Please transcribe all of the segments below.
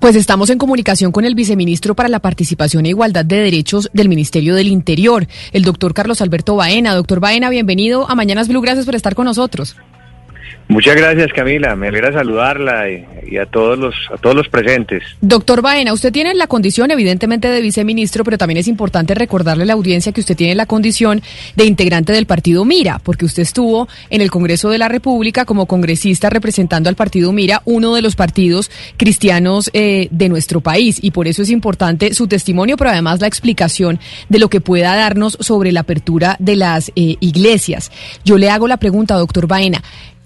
Pues estamos en comunicación con el viceministro para la Participación e Igualdad de Derechos del Ministerio del Interior, el doctor Carlos Alberto Baena. Doctor Baena, bienvenido a Mañanas Blue. Gracias por estar con nosotros. Muchas gracias, Camila. Me alegra saludarla y, a todos los a todos los presentes. Doctor Baena, usted tiene la condición, evidentemente, de viceministro, pero también es importante recordarle a la audiencia que usted tiene la condición de integrante del partido Mira, porque usted estuvo en el Congreso de la República como congresista representando al partido Mira, uno de los partidos cristianos eh, de nuestro país, y por eso es importante su testimonio, pero además la explicación de lo que pueda darnos sobre la apertura de las eh, iglesias. Yo le hago la pregunta, doctor Baena.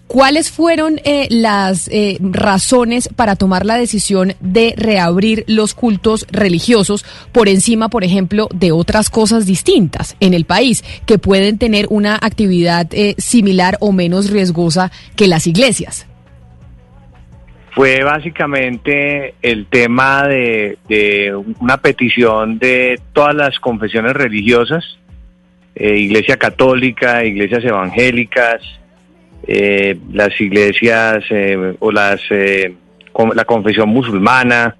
¿Cuáles fueron eh, las eh, razones para tomar la decisión de reabrir los cultos religiosos por encima, por ejemplo, de otras cosas distintas en el país que pueden tener una actividad eh, similar o menos riesgosa que las iglesias? Fue básicamente el tema de, de una petición de todas las confesiones religiosas, Iglesia Católica, iglesias evangélicas, eh, las iglesias eh, o las eh, con, la confesión musulmana,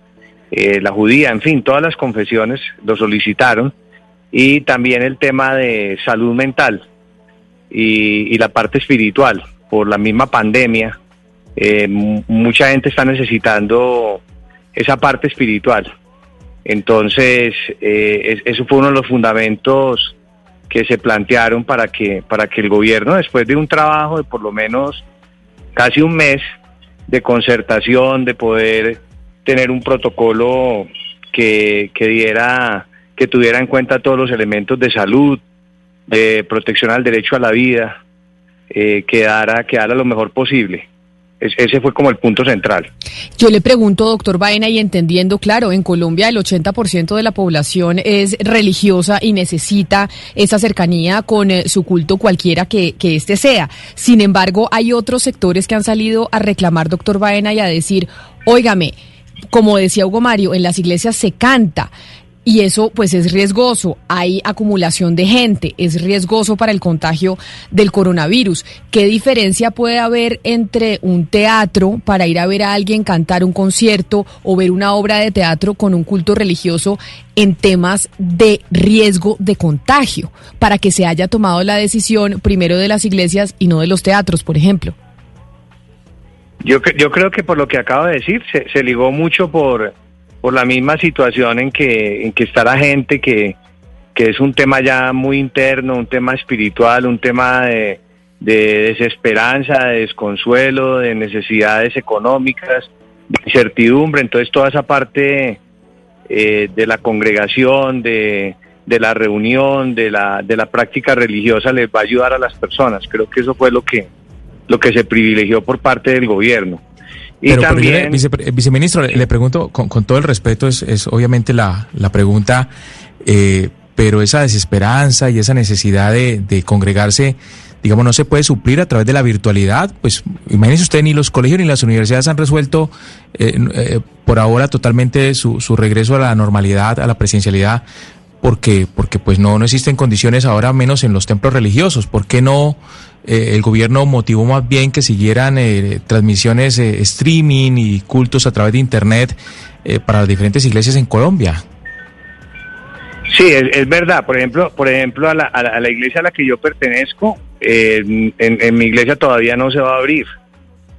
eh, la judía, en fin, todas las confesiones lo solicitaron y también el tema de salud mental y, y la parte espiritual por la misma pandemia. Mucha gente está necesitando esa parte espiritual. Entonces, eh, eso fue uno de los fundamentos que se plantearon para que, para que el gobierno, después de un trabajo de por lo menos casi un mes de concertación, de poder tener un protocolo que, que diera, que tuviera en cuenta todos los elementos de salud, de protección al derecho a la vida, eh, quedara lo mejor posible. Ese fue como el punto central. Yo le pregunto, doctor Baena, y entendiendo, claro, en Colombia el 80% de la población es religiosa y necesita esa cercanía con eh, su culto cualquiera que, que este sea. Sin embargo, hay otros sectores que han salido a reclamar, doctor Baena, y a decir, óigame, como decía Hugo Mario, en las iglesias se canta, y eso pues es riesgoso, hay acumulación de gente, es riesgoso para el contagio del coronavirus. ¿Qué diferencia puede haber entre un teatro para ir a ver a alguien cantar un concierto o ver una obra de teatro con un culto religioso en temas de riesgo de contagio para que se haya tomado la decisión primero de las iglesias y no de los teatros, por ejemplo? Yo, yo creo que por lo que acabo de decir, se, se ligó mucho por por la misma situación en que, en que está la gente, que, que es un tema ya muy interno, un tema espiritual, un tema de, de desesperanza, de desconsuelo, de necesidades económicas, de incertidumbre. Entonces toda esa parte eh, de la congregación, de, de la reunión, de la, de la práctica religiosa les va a ayudar a las personas. Creo que eso fue lo que, lo que se privilegió por parte del gobierno. Y pero, también, pero yo, vice, viceministro, le, le pregunto con, con, todo el respeto, es, es obviamente la, la pregunta, eh, pero esa desesperanza y esa necesidad de, de, congregarse, digamos, no se puede suplir a través de la virtualidad. Pues imagínese usted, ni los colegios ni las universidades han resuelto eh, eh, por ahora totalmente su, su regreso a la normalidad, a la presencialidad porque porque pues no no existen condiciones ahora menos en los templos religiosos. Por qué no eh, el gobierno motivó más bien que siguieran eh, transmisiones eh, streaming y cultos a través de internet eh, para las diferentes iglesias en Colombia sí es, es verdad. Por ejemplo por ejemplo a la, a la, iglesia a la que yo pertenezco en, en, mi iglesia todavía no se va a abrir.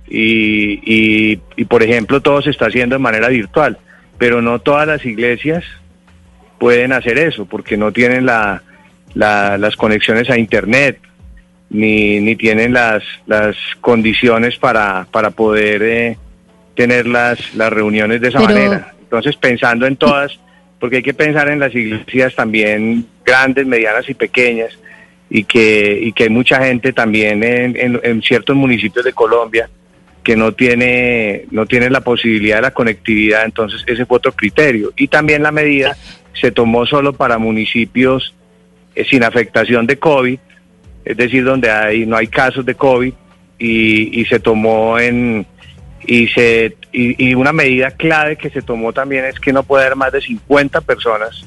Y, y, y por ejemplo todo se está haciendo de manera virtual pero no todas las iglesias pueden hacer eso porque no tienen la, la, las conexiones a internet ni, ni tienen las, las condiciones para, para poder eh, tener las, las reuniones de esa Pero... manera. Entonces, pensando en todas, porque hay que pensar en las iglesias también grandes, medianas y pequeñas, y que, y que hay mucha gente también en, en, en ciertos municipios de Colombia que no tiene, no tiene la posibilidad de la conectividad, entonces ese fue otro criterio. Y también la medida se tomó solo para municipios eh, sin afectación de COVID, es decir, donde hay, no hay casos de COVID, y, y se tomó en, y, se, y, una medida clave que se tomó también es que no puede haber más de 50 personas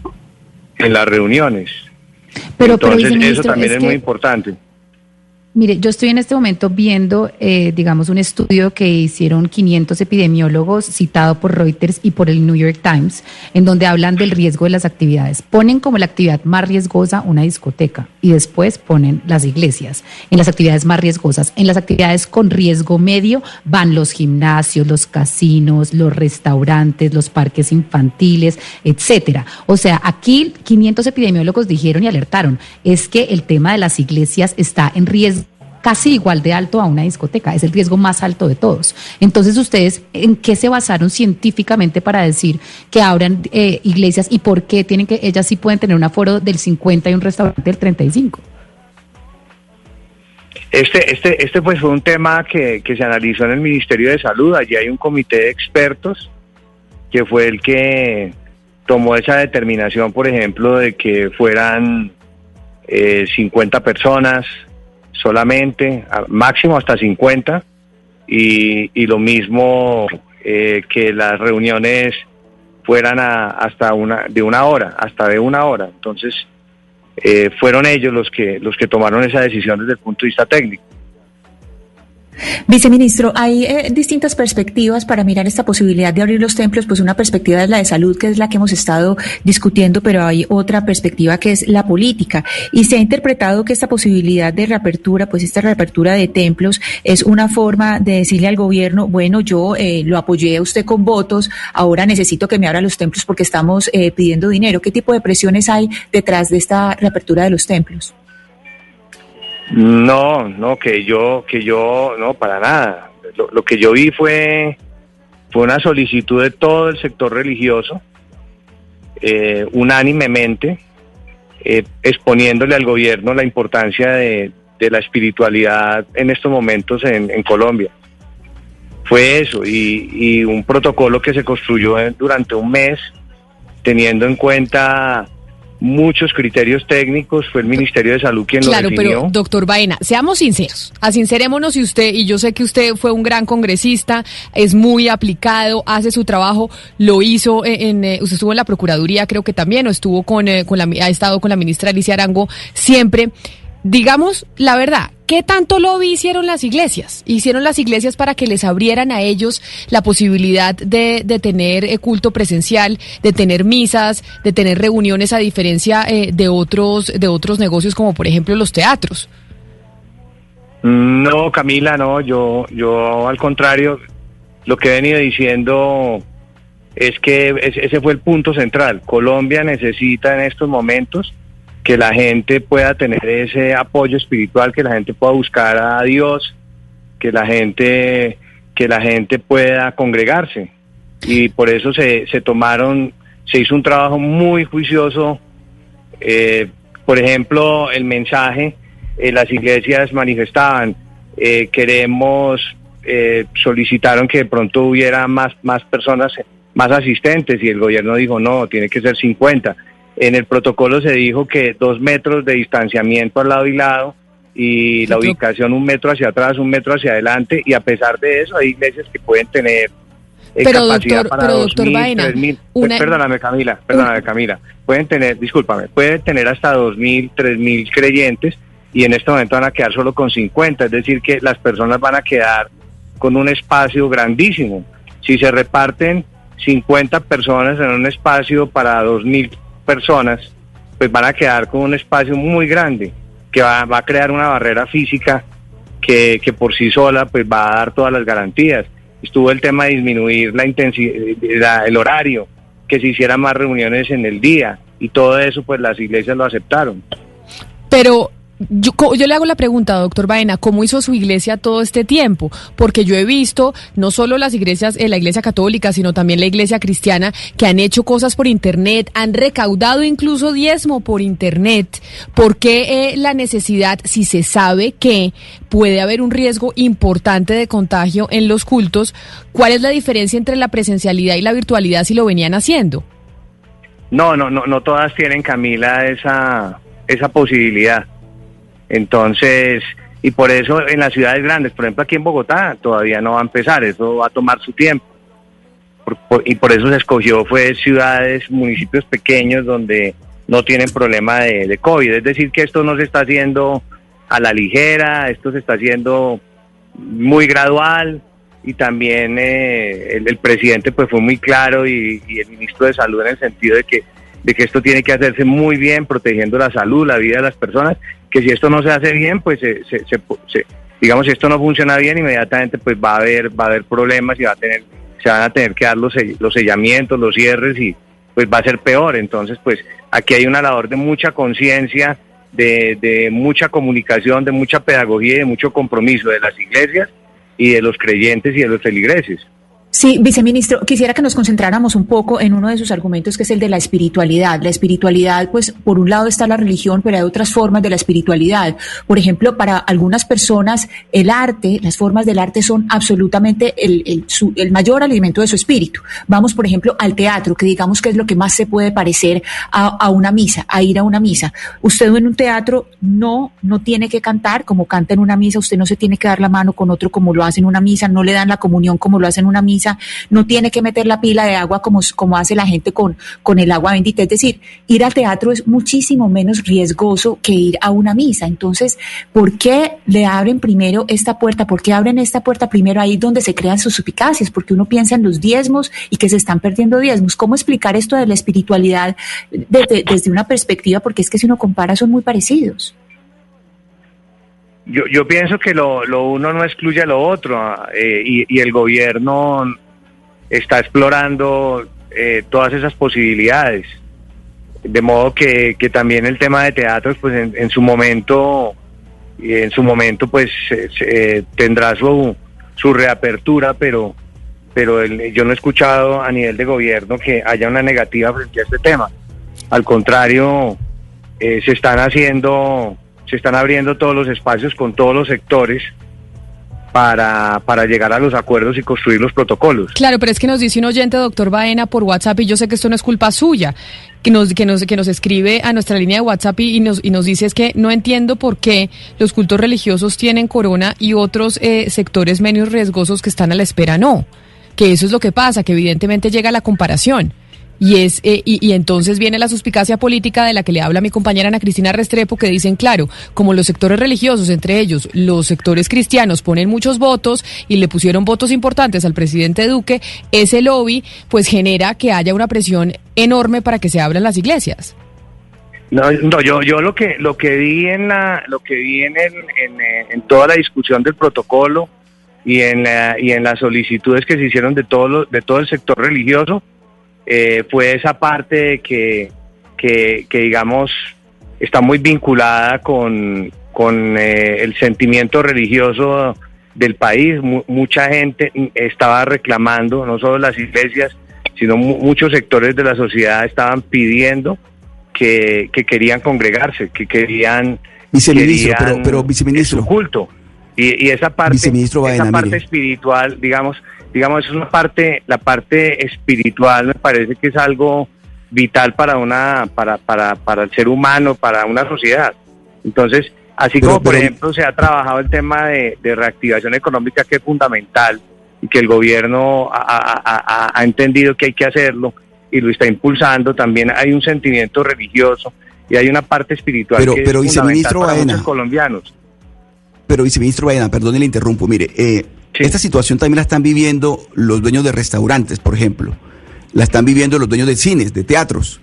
en las reuniones. Pero, Entonces, eso también es muy importante. Mire, yo estoy en este momento viendo, eh, digamos, un estudio que hicieron 500 epidemiólogos citado por Reuters y por el New York Times, en donde hablan del riesgo de las actividades. Ponen como la actividad más riesgosa una discoteca y después ponen las iglesias en las actividades más riesgosas. En las actividades con riesgo medio van los gimnasios, los casinos, los restaurantes, los parques infantiles, etcétera. O sea, aquí 500 epidemiólogos dijeron y alertaron, es que el tema de las iglesias está en riesgo casi igual de alto a una discoteca, es el riesgo más alto de todos. Entonces, ¿ustedes en qué se basaron científicamente para decir que abran eh, iglesias y por qué tienen que, ellas sí pueden tener un aforo del 50 y un restaurante del 35? Este, este, este pues fue un tema que, que se analizó en el Ministerio de Salud. Allí hay un comité de expertos que fue el que tomó esa determinación, por ejemplo, de que fueran eh, 50 personas, solamente, máximo hasta 50, y, y lo mismo eh, que las reuniones fueran hasta una de una hora, hasta de una hora. Entonces, eh, fueron ellos los que los que tomaron esa decisión desde el punto de vista técnico. Viceministro, hay eh, distintas perspectivas para mirar esta posibilidad de abrir los templos, pues una perspectiva es la de salud, que es la que hemos estado discutiendo, pero hay otra perspectiva que es la política. Y se ha interpretado que esta posibilidad de reapertura, pues esta reapertura de templos es una forma de decirle al gobierno, bueno, yo eh, lo apoyé a usted con votos, ahora necesito que me abra los templos porque estamos eh, pidiendo dinero. ¿Qué tipo de presiones hay detrás de esta reapertura de los templos? No, no, que yo, que yo, no, para nada. Lo, que yo vi fue, fue una solicitud de todo el sector religioso, eh, unánimemente, eh, exponiéndole al gobierno la importancia de, la espiritualidad en estos momentos en, en Colombia. Fue eso, y, y un protocolo que se construyó durante un mes, teniendo en cuenta muchos criterios técnicos, fue el Ministerio de Salud quien lo definió. Claro, pero doctor Baena, seamos sinceros, asincerémonos y usted, y yo sé que usted fue un gran congresista, es muy aplicado, hace su trabajo, lo hizo en, eh, usted estuvo en la Procuraduría, creo que también, o estuvo con, eh, con la, ha estado con la ministra Alicia Arango siempre digamos la verdad, ¿qué tanto lobby hicieron las iglesias? Hicieron las iglesias para que les abrieran a ellos la posibilidad de, de tener eh, culto presencial, de tener misas, de tener reuniones a diferencia eh, de otros de otros negocios como por ejemplo los teatros. No, Camila, no, yo yo al contrario, lo que he venido diciendo es que ese fue el punto central. Colombia necesita en estos momentos que la gente pueda tener ese apoyo espiritual, que la gente pueda buscar a Dios, que la gente, que la gente pueda congregarse. Y por eso se, se tomaron, se hizo un trabajo muy juicioso. Eh, por ejemplo, el mensaje, eh, las iglesias manifestaban, eh, queremos, solicitaron que de pronto hubiera más, más personas, más asistentes, y el gobierno dijo, no, tiene que ser 50 en el protocolo se dijo que dos metros de distanciamiento al lado y lado y la ubicación un metro hacia atrás, un metro hacia adelante. Y a pesar de eso hay iglesias que pueden tener eh, pero capacidad doctor, para pero doctor Vaina, perdóname Camila, perdóname Camila, pueden tener, discúlpame, pueden tener hasta dos mil, tres mil creyentes y en este momento van a quedar solo con 50, es decir que las personas van a quedar con un espacio grandísimo. Si se reparten 50 personas en un espacio para dos mil personas, pues van a quedar con un espacio muy grande que va, a crear una barrera física que, por sí sola pues va a dar todas las garantías. Estuvo el tema de disminuir la intensidad, el horario, que se hicieran más reuniones en el día y todo eso pues las iglesias lo aceptaron. Pero yo, yo, le hago la pregunta, doctor Baena, ¿cómo hizo su iglesia todo este tiempo? Porque yo he visto no solo las iglesias, eh, la iglesia católica, sino también la iglesia cristiana, que han hecho cosas por Internet, han recaudado incluso diezmo por Internet. ¿Por qué eh, la necesidad, si se sabe que puede haber un riesgo importante de contagio en los cultos, cuál es la diferencia entre la presencialidad y la virtualidad si lo venían haciendo? No, no, no, no todas tienen, Camila, esa, esa posibilidad. Entonces, y por eso en las ciudades grandes, por ejemplo aquí en Bogotá, todavía no va a empezar, eso va a tomar su tiempo. y por eso se escogió fue ciudades, municipios pequeños donde no tienen problema de, COVID. Es decir, que esto no se está haciendo a la ligera, esto se está haciendo muy gradual y también eh, el, presidente pues fue muy claro y, y el ministro de salud en el sentido de que de que esto tiene que hacerse muy bien, protegiendo la salud, la vida de las personas, que si esto no se hace bien, pues se, digamos, si esto no funciona bien, inmediatamente pues va a haber, va a haber problemas y va a tener, se van a tener que dar los, los sellamientos, los cierres y pues va a ser peor. Entonces, pues aquí hay una labor de mucha conciencia, de, de mucha comunicación, de mucha pedagogía y de mucho compromiso de las iglesias y de los creyentes y de los feligreses. Sí, viceministro, quisiera que nos concentráramos un poco en uno de sus argumentos, que es el de la espiritualidad. La espiritualidad, pues, por un lado está la religión, pero hay otras formas de la espiritualidad. Por ejemplo, para algunas personas, el arte, las formas del arte son absolutamente el, el, mayor alimento de su espíritu. Vamos, por ejemplo, al teatro, que digamos que es lo que más se puede parecer a, a una misa, a ir a una misa. Usted en un teatro no, no tiene que cantar como canta en una misa, usted no se tiene que dar la mano con otro como lo hace en una misa, no le dan la comunión como lo hace en una misa no tiene que meter la pila de agua como, como hace la gente con, con el agua bendita. Es decir, ir al teatro es muchísimo menos riesgoso que ir a una misa. Entonces, ¿por qué le abren primero esta puerta? ¿Por qué abren esta puerta primero ahí donde se crean sus suspicacias? Porque uno piensa en los diezmos y que se están perdiendo diezmos. ¿Cómo explicar esto de la espiritualidad desde, desde una perspectiva? Porque es que si uno compara son muy parecidos. Yo, yo pienso que lo, lo uno no excluye a lo otro eh, y, el gobierno está explorando eh, todas esas posibilidades. De modo que, que, también el tema de teatros, pues en, su momento, en su momento, pues tendrá su, su reapertura, pero, pero yo no he escuchado a nivel de gobierno que haya una negativa frente a este tema. Al contrario, eh, se están haciendo se están abriendo todos los espacios con todos los sectores para, para llegar a los acuerdos y construir los protocolos. Claro, pero es que nos dice un oyente, doctor Baena, por WhatsApp, y yo sé que esto no es culpa suya, que nos, que nos, que nos escribe a nuestra línea de WhatsApp y, nos, y nos dice es que no entiendo por qué los cultos religiosos tienen corona y otros eh, sectores menos riesgosos que están a la espera no. Que eso es lo que pasa, que evidentemente llega la comparación. Y, es, eh, y, entonces viene la suspicacia política de la que le habla mi compañera Ana Cristina Restrepo, que dicen, claro, como los sectores religiosos, entre ellos los sectores cristianos, ponen muchos votos y le pusieron votos importantes al presidente Duque, ese lobby pues genera que haya una presión enorme para que se abran las iglesias. No, no yo, yo lo que lo que vi en la, lo que vi en, en, toda la discusión del protocolo y en y en las solicitudes que se hicieron de todo de todo el sector religioso eh, fue esa parte que, que, digamos, está muy vinculada con, con eh, el sentimiento religioso del país. mucha gente estaba reclamando, no solo las iglesias, sino muchos sectores de la sociedad estaban pidiendo que, querían congregarse, que querían... Viceministro, pero, pero viceministro. culto. Y, esa parte, esa parte espiritual, digamos, digamos, es una parte, la parte espiritual me parece que es algo vital para una, para, para, para el ser humano, para una sociedad. Entonces, así como por ejemplo se ha trabajado el tema de, reactivación económica que es fundamental y que el gobierno ha, entendido que hay que hacerlo y lo está impulsando, también hay un sentimiento religioso y hay una parte espiritual pero, que pero, es fundamental para muchos colombianos. Pero viceministro Baena, perdón le interrumpo, mire, eh, esta situación también la están viviendo los dueños de restaurantes, por ejemplo. La están viviendo los dueños de cines, de teatros.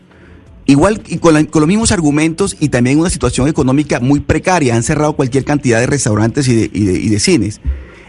Igual y con, los mismos argumentos y también una situación económica muy precaria. Han cerrado cualquier cantidad de restaurantes y de, y de cines.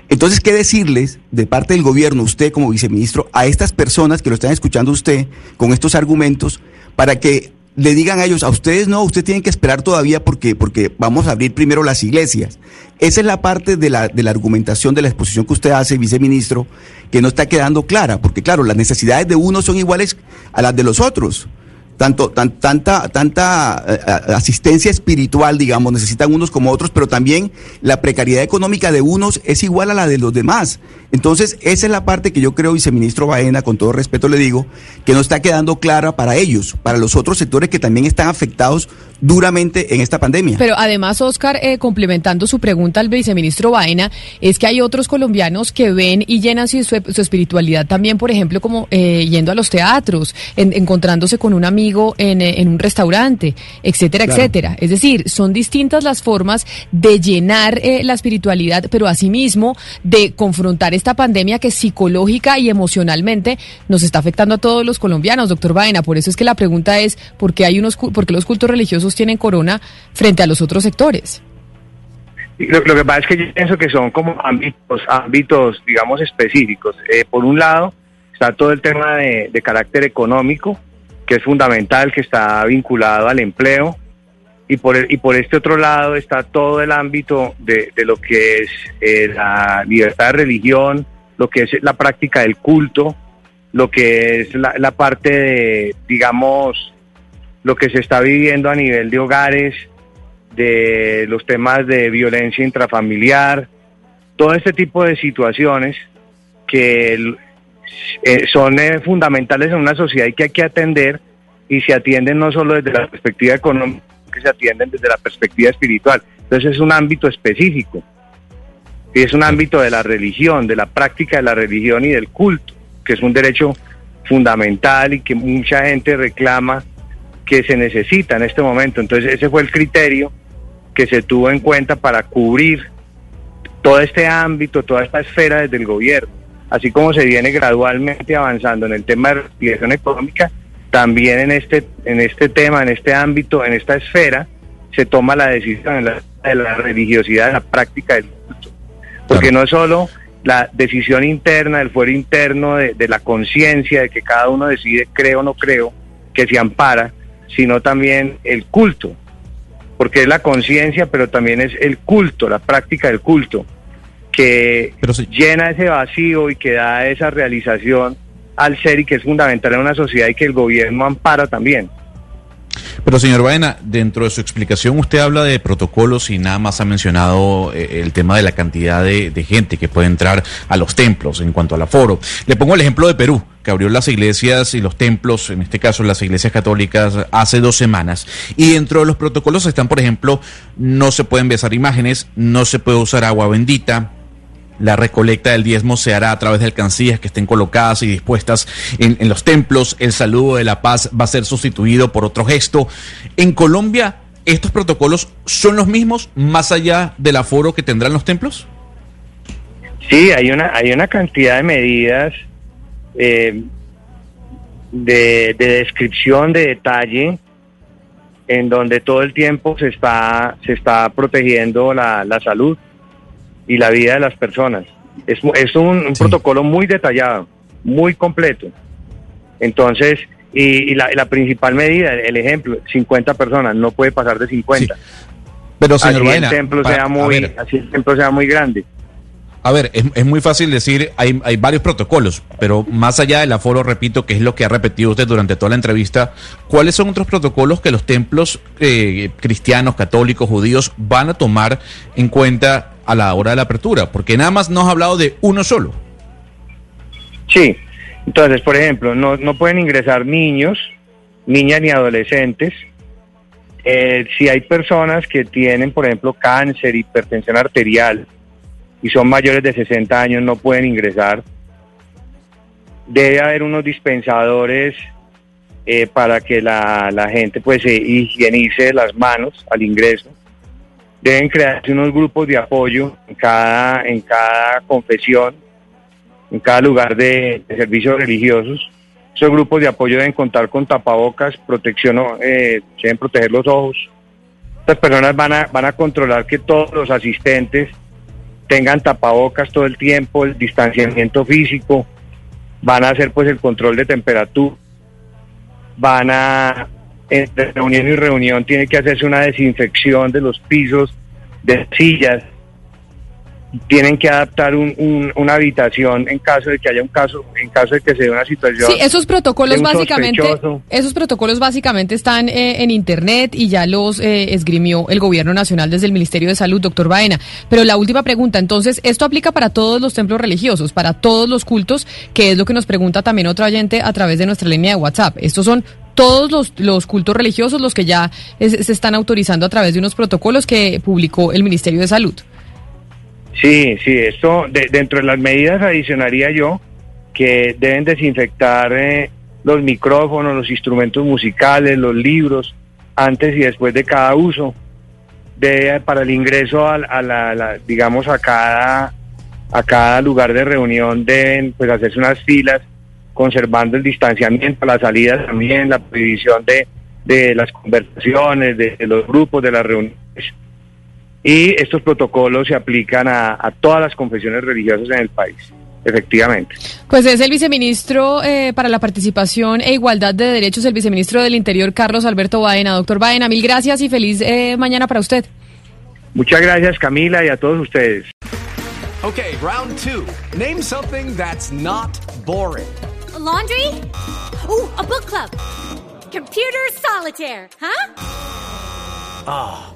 Entonces, ¿qué decirles de parte del gobierno, usted como viceministro, a estas personas que lo están escuchando usted con estos argumentos para que le digan a ellos, a ustedes no, ustedes tienen que esperar todavía porque, porque vamos a abrir primero las iglesias. Esa es la parte de la, de la argumentación de la exposición que usted hace, viceministro, que no está quedando clara, porque claro, las necesidades de unos son iguales a las de los otros tanto tan, tanta tanta eh, asistencia espiritual digamos necesitan unos como otros pero también la precariedad económica de unos es igual a la de los demás. Entonces esa es la parte que yo creo viceministro Baena con todo respeto le digo que no está quedando clara para ellos para los otros sectores que también están afectados duramente en esta pandemia. Pero además Oscar eh, complementando su pregunta al viceministro Baena es que hay otros colombianos que ven y llenan su, su espiritualidad también por ejemplo como eh, yendo a los teatros encontrándose con un amigo eh, en, un restaurante, etcétera, etcétera. Es decir, son distintas las formas de llenar eh, la espiritualidad, pero asimismo de confrontar esta pandemia que psicológica y emocionalmente nos está afectando a todos los colombianos, doctor Baena. Por eso es que la pregunta es, ¿por qué, hay unos, por qué los cultos religiosos tienen corona frente a los otros sectores? Lo, que pasa es que yo pienso que son como ámbitos, ámbitos digamos, específicos. Eh, por un lado, está todo el tema de, de carácter económico, que es fundamental, que está vinculado al empleo. Y por, y por este otro lado está todo el ámbito de, lo que es eh, la libertad de religión, lo que es la práctica del culto, lo que es la, parte de, digamos, lo que se está viviendo a nivel de hogares, de los temas de violencia intrafamiliar, todo este tipo de situaciones que eh, son eh, fundamentales en una sociedad y que hay que atender y se atienden no solo desde la perspectiva económica, que se atienden desde la perspectiva espiritual. Entonces es un ámbito específico. Y es un ámbito de la religión, de la práctica de la religión y del culto, que es un derecho fundamental y que mucha gente reclama que se necesita en este momento. Entonces ese fue el criterio que se tuvo en cuenta para cubrir todo este ámbito, toda esta esfera desde el gobierno así como se viene gradualmente avanzando en el tema de reactivación económica, también en este, en este tema, en este ámbito, en esta esfera, se toma la decisión de la, religiosidad, de la práctica del culto. Porque no es solo la decisión interna, del fuero interno, de, de la conciencia, de que cada uno decide creo o no creo, que se ampara, sino también el culto. Porque es la conciencia, pero también es el culto, la práctica del culto que llena ese vacío y que da esa realización al ser y que es fundamental en una sociedad y que el gobierno ampara también. Pero señor Baena, dentro de su explicación usted habla de protocolos y nada más ha mencionado eh, el tema de la cantidad de, gente que puede entrar a los templos en cuanto al aforo. Le pongo el ejemplo de Perú, que abrió las iglesias y los templos, en este caso las iglesias católicas, hace dos semanas. Y dentro de los protocolos están, por ejemplo, no se pueden besar imágenes, no se puede usar agua bendita, la recolecta del diezmo se hará a través de alcancías que estén colocadas y dispuestas en, los templos. El saludo de la paz va a ser sustituido por otro gesto. En Colombia, ¿estos protocolos son los mismos más allá del aforo que tendrán los templos? Sí, hay una, hay una cantidad de medidas eh, de, descripción, de detalle, en donde todo el tiempo se está, se está protegiendo la, la salud y la vida de las personas. Es, es un, protocolo muy detallado, muy completo. Entonces, y, la, principal medida, el ejemplo, 50 personas, no puede pasar de 50. Pero señor así el templo sea muy, así el templo sea muy grande. A ver, es, muy fácil decir, hay, hay, varios protocolos, pero más allá del aforo, repito, que es lo que ha repetido usted durante toda la entrevista, ¿cuáles son otros protocolos que los templos eh, cristianos, católicos, judíos van a tomar en cuenta a la hora de la apertura? Porque nada más nos ha hablado de uno solo. Sí, entonces, por ejemplo, no, no pueden ingresar niños, niñas ni adolescentes. Eh, si hay personas que tienen, por ejemplo, cáncer, hipertensión arterial y son mayores de 60 años, no pueden ingresar. Debe haber unos dispensadores eh, para que la, la gente pues se higienice las manos al ingreso deben crearse unos grupos de apoyo en cada, en cada confesión, en cada lugar de, servicios religiosos. Esos grupos de apoyo deben contar con tapabocas, protección, eh, deben proteger los ojos. Estas personas van a, van a controlar que todos los asistentes tengan tapabocas todo el tiempo, el distanciamiento físico, van a hacer pues el control de temperatura, van a entre reunión y reunión tiene que hacerse una desinfección de los pisos, de sillas, tienen que adaptar una habitación en caso de que haya un caso, en caso de que se dé una situación. Sí, esos protocolos básicamente, esos protocolos básicamente están eh, en internet y ya los eh, esgrimió el gobierno nacional desde el Ministerio de Salud, doctor Baena. Pero la última pregunta, entonces, esto aplica para todos los templos religiosos, para todos los cultos, que es lo que nos pregunta también otro oyente a través de nuestra línea de WhatsApp. Estos son todos los, los cultos religiosos los que ya se están autorizando a través de unos protocolos que publicó el Ministerio de Salud. Sí, sí, esto dentro de las medidas adicionaría yo que deben desinfectar eh, los micrófonos, los instrumentos musicales, los libros, antes y después de cada uso. De, para el ingreso a, la, digamos, a cada, a cada lugar de reunión deben pues hacerse unas filas conservando el distanciamiento, la salida también, la prohibición de, de las conversaciones, de los grupos, de las reuniones y estos protocolos se aplican a, todas las confesiones religiosas en el país. Efectivamente. Pues es el viceministro eh, para la participación e igualdad de derechos, el viceministro del Interior, Carlos Alberto Baena. Doctor Baena, mil gracias y feliz eh, mañana para usted. Muchas gracias, Camila, y a todos ustedes. Ok, round two. Name something that's not boring. laundry? Uh, a book club. Computer solitaire, huh? Ah.